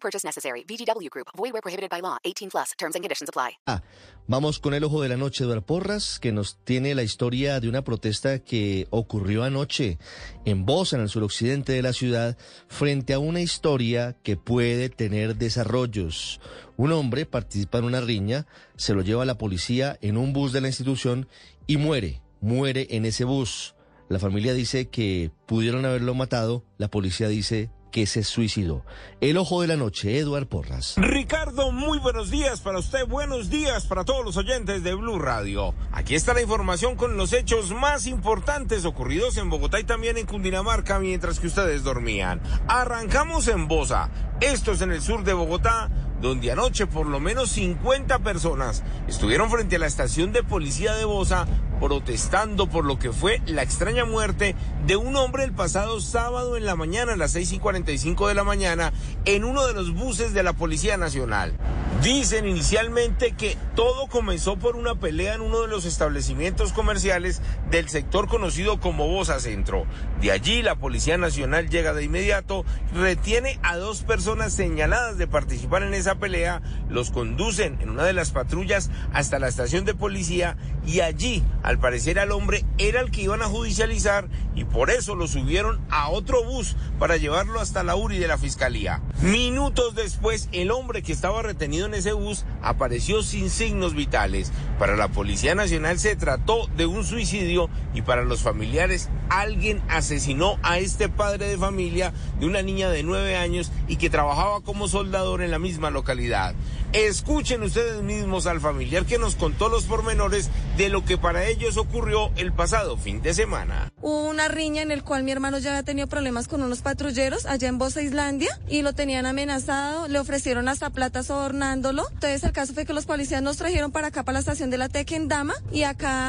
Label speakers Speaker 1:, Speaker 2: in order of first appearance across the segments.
Speaker 1: Purchase necessary. VGW Group. Void where prohibited by law. 18 plus. Terms and conditions apply.
Speaker 2: Ah, vamos con el ojo de la noche, Eduardo Porras, que nos tiene la historia de una protesta que ocurrió anoche en Bosa, en el suroccidente de la ciudad, frente a una historia que puede tener desarrollos. Un hombre participa en una riña, se lo lleva a la policía en un bus de la institución y muere, muere en ese bus. La familia dice que pudieron haberlo matado, la policía dice que se suicidó. El ojo de la noche, Eduard Porras.
Speaker 3: Ricardo, muy buenos días para usted, buenos días para todos los oyentes de Blue Radio. Aquí está la información con los hechos más importantes ocurridos en Bogotá y también en Cundinamarca mientras que ustedes dormían. Arrancamos en Bosa, esto es en el sur de Bogotá, donde anoche por lo menos 50 personas estuvieron frente a la estación de policía de Bosa protestando por lo que fue la extraña muerte de un hombre el pasado sábado en la mañana, a las 6 y 45 de la mañana, en uno de los buses de la Policía Nacional. Dicen inicialmente que todo comenzó por una pelea en uno de los establecimientos comerciales del sector conocido como Bosa Centro. De allí la Policía Nacional llega de inmediato, retiene a dos personas señaladas de participar en esa pelea, los conducen en una de las patrullas hasta la estación de policía y allí, al parecer al hombre era el que iban a judicializar y por eso lo subieron a otro bus para llevarlo hasta la URI de la Fiscalía. Minutos después, el hombre que estaba retenido en ese bus apareció sin signos vitales. Para la Policía Nacional se trató de un suicidio y para los familiares alguien asesinó a este padre de familia de una niña de nueve años y que trabajaba como soldador en la misma localidad. Escuchen ustedes mismos al familiar que nos contó los pormenores de lo que para ellos ocurrió el pasado fin de semana.
Speaker 4: Hubo una riña en el cual mi hermano ya había tenido problemas con unos patrulleros allá en Bosa Islandia y lo tenían amenazado, le ofrecieron hasta plata sobornándolo. Entonces el caso fue que los policías nos trajeron para acá para la estación de la Tequendama y acá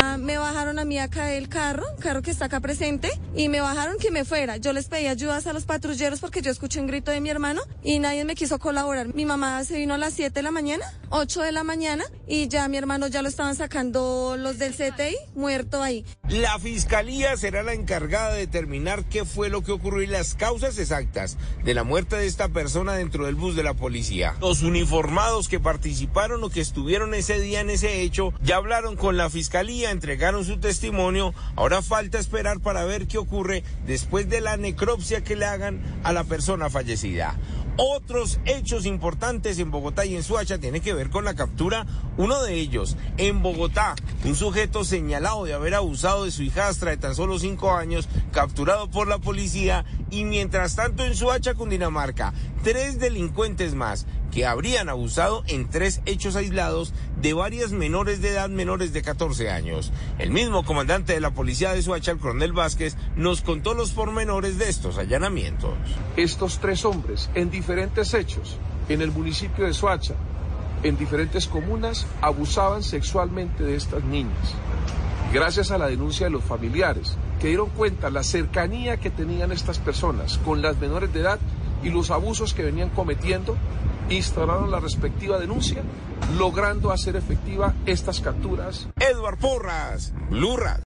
Speaker 4: Ah, me bajaron a mí acá del carro, carro que está acá presente, y me bajaron que me fuera. Yo les pedí ayudas a los patrulleros porque yo escuché un grito de mi hermano y nadie me quiso colaborar. Mi mamá se vino a las 7 de la mañana, 8 de la mañana, y ya mi hermano ya lo estaban sacando los del CTI, muerto ahí.
Speaker 3: La fiscalía será la encargada de determinar qué fue lo que ocurrió y las causas exactas de la muerte de esta persona dentro del bus de la policía. Los uniformados que participaron o que estuvieron ese día en ese hecho ya hablaron con la fiscalía, entregaron su testimonio. Ahora falta esperar para ver qué ocurre después de la necropsia que le hagan a la persona fallecida. Otros hechos importantes en Bogotá y en Suacha tienen que ver con la captura. Uno de ellos, en Bogotá, un sujeto señalado de haber abusado de su hijastra de tan solo cinco años, capturado por la policía. Y mientras tanto en Suacha, Cundinamarca, tres delincuentes más que habrían abusado en tres hechos aislados de varias menores de edad menores de 14 años. El mismo comandante de la policía de Suacha, el coronel Vázquez, nos contó los pormenores de estos allanamientos.
Speaker 5: Estos tres hombres en diferentes hechos en el municipio de Soacha, en diferentes comunas, abusaban sexualmente de estas niñas. Gracias a la denuncia de los familiares, que dieron cuenta la cercanía que tenían estas personas con las menores de edad y los abusos que venían cometiendo, instauraron la respectiva denuncia, logrando hacer efectiva estas capturas.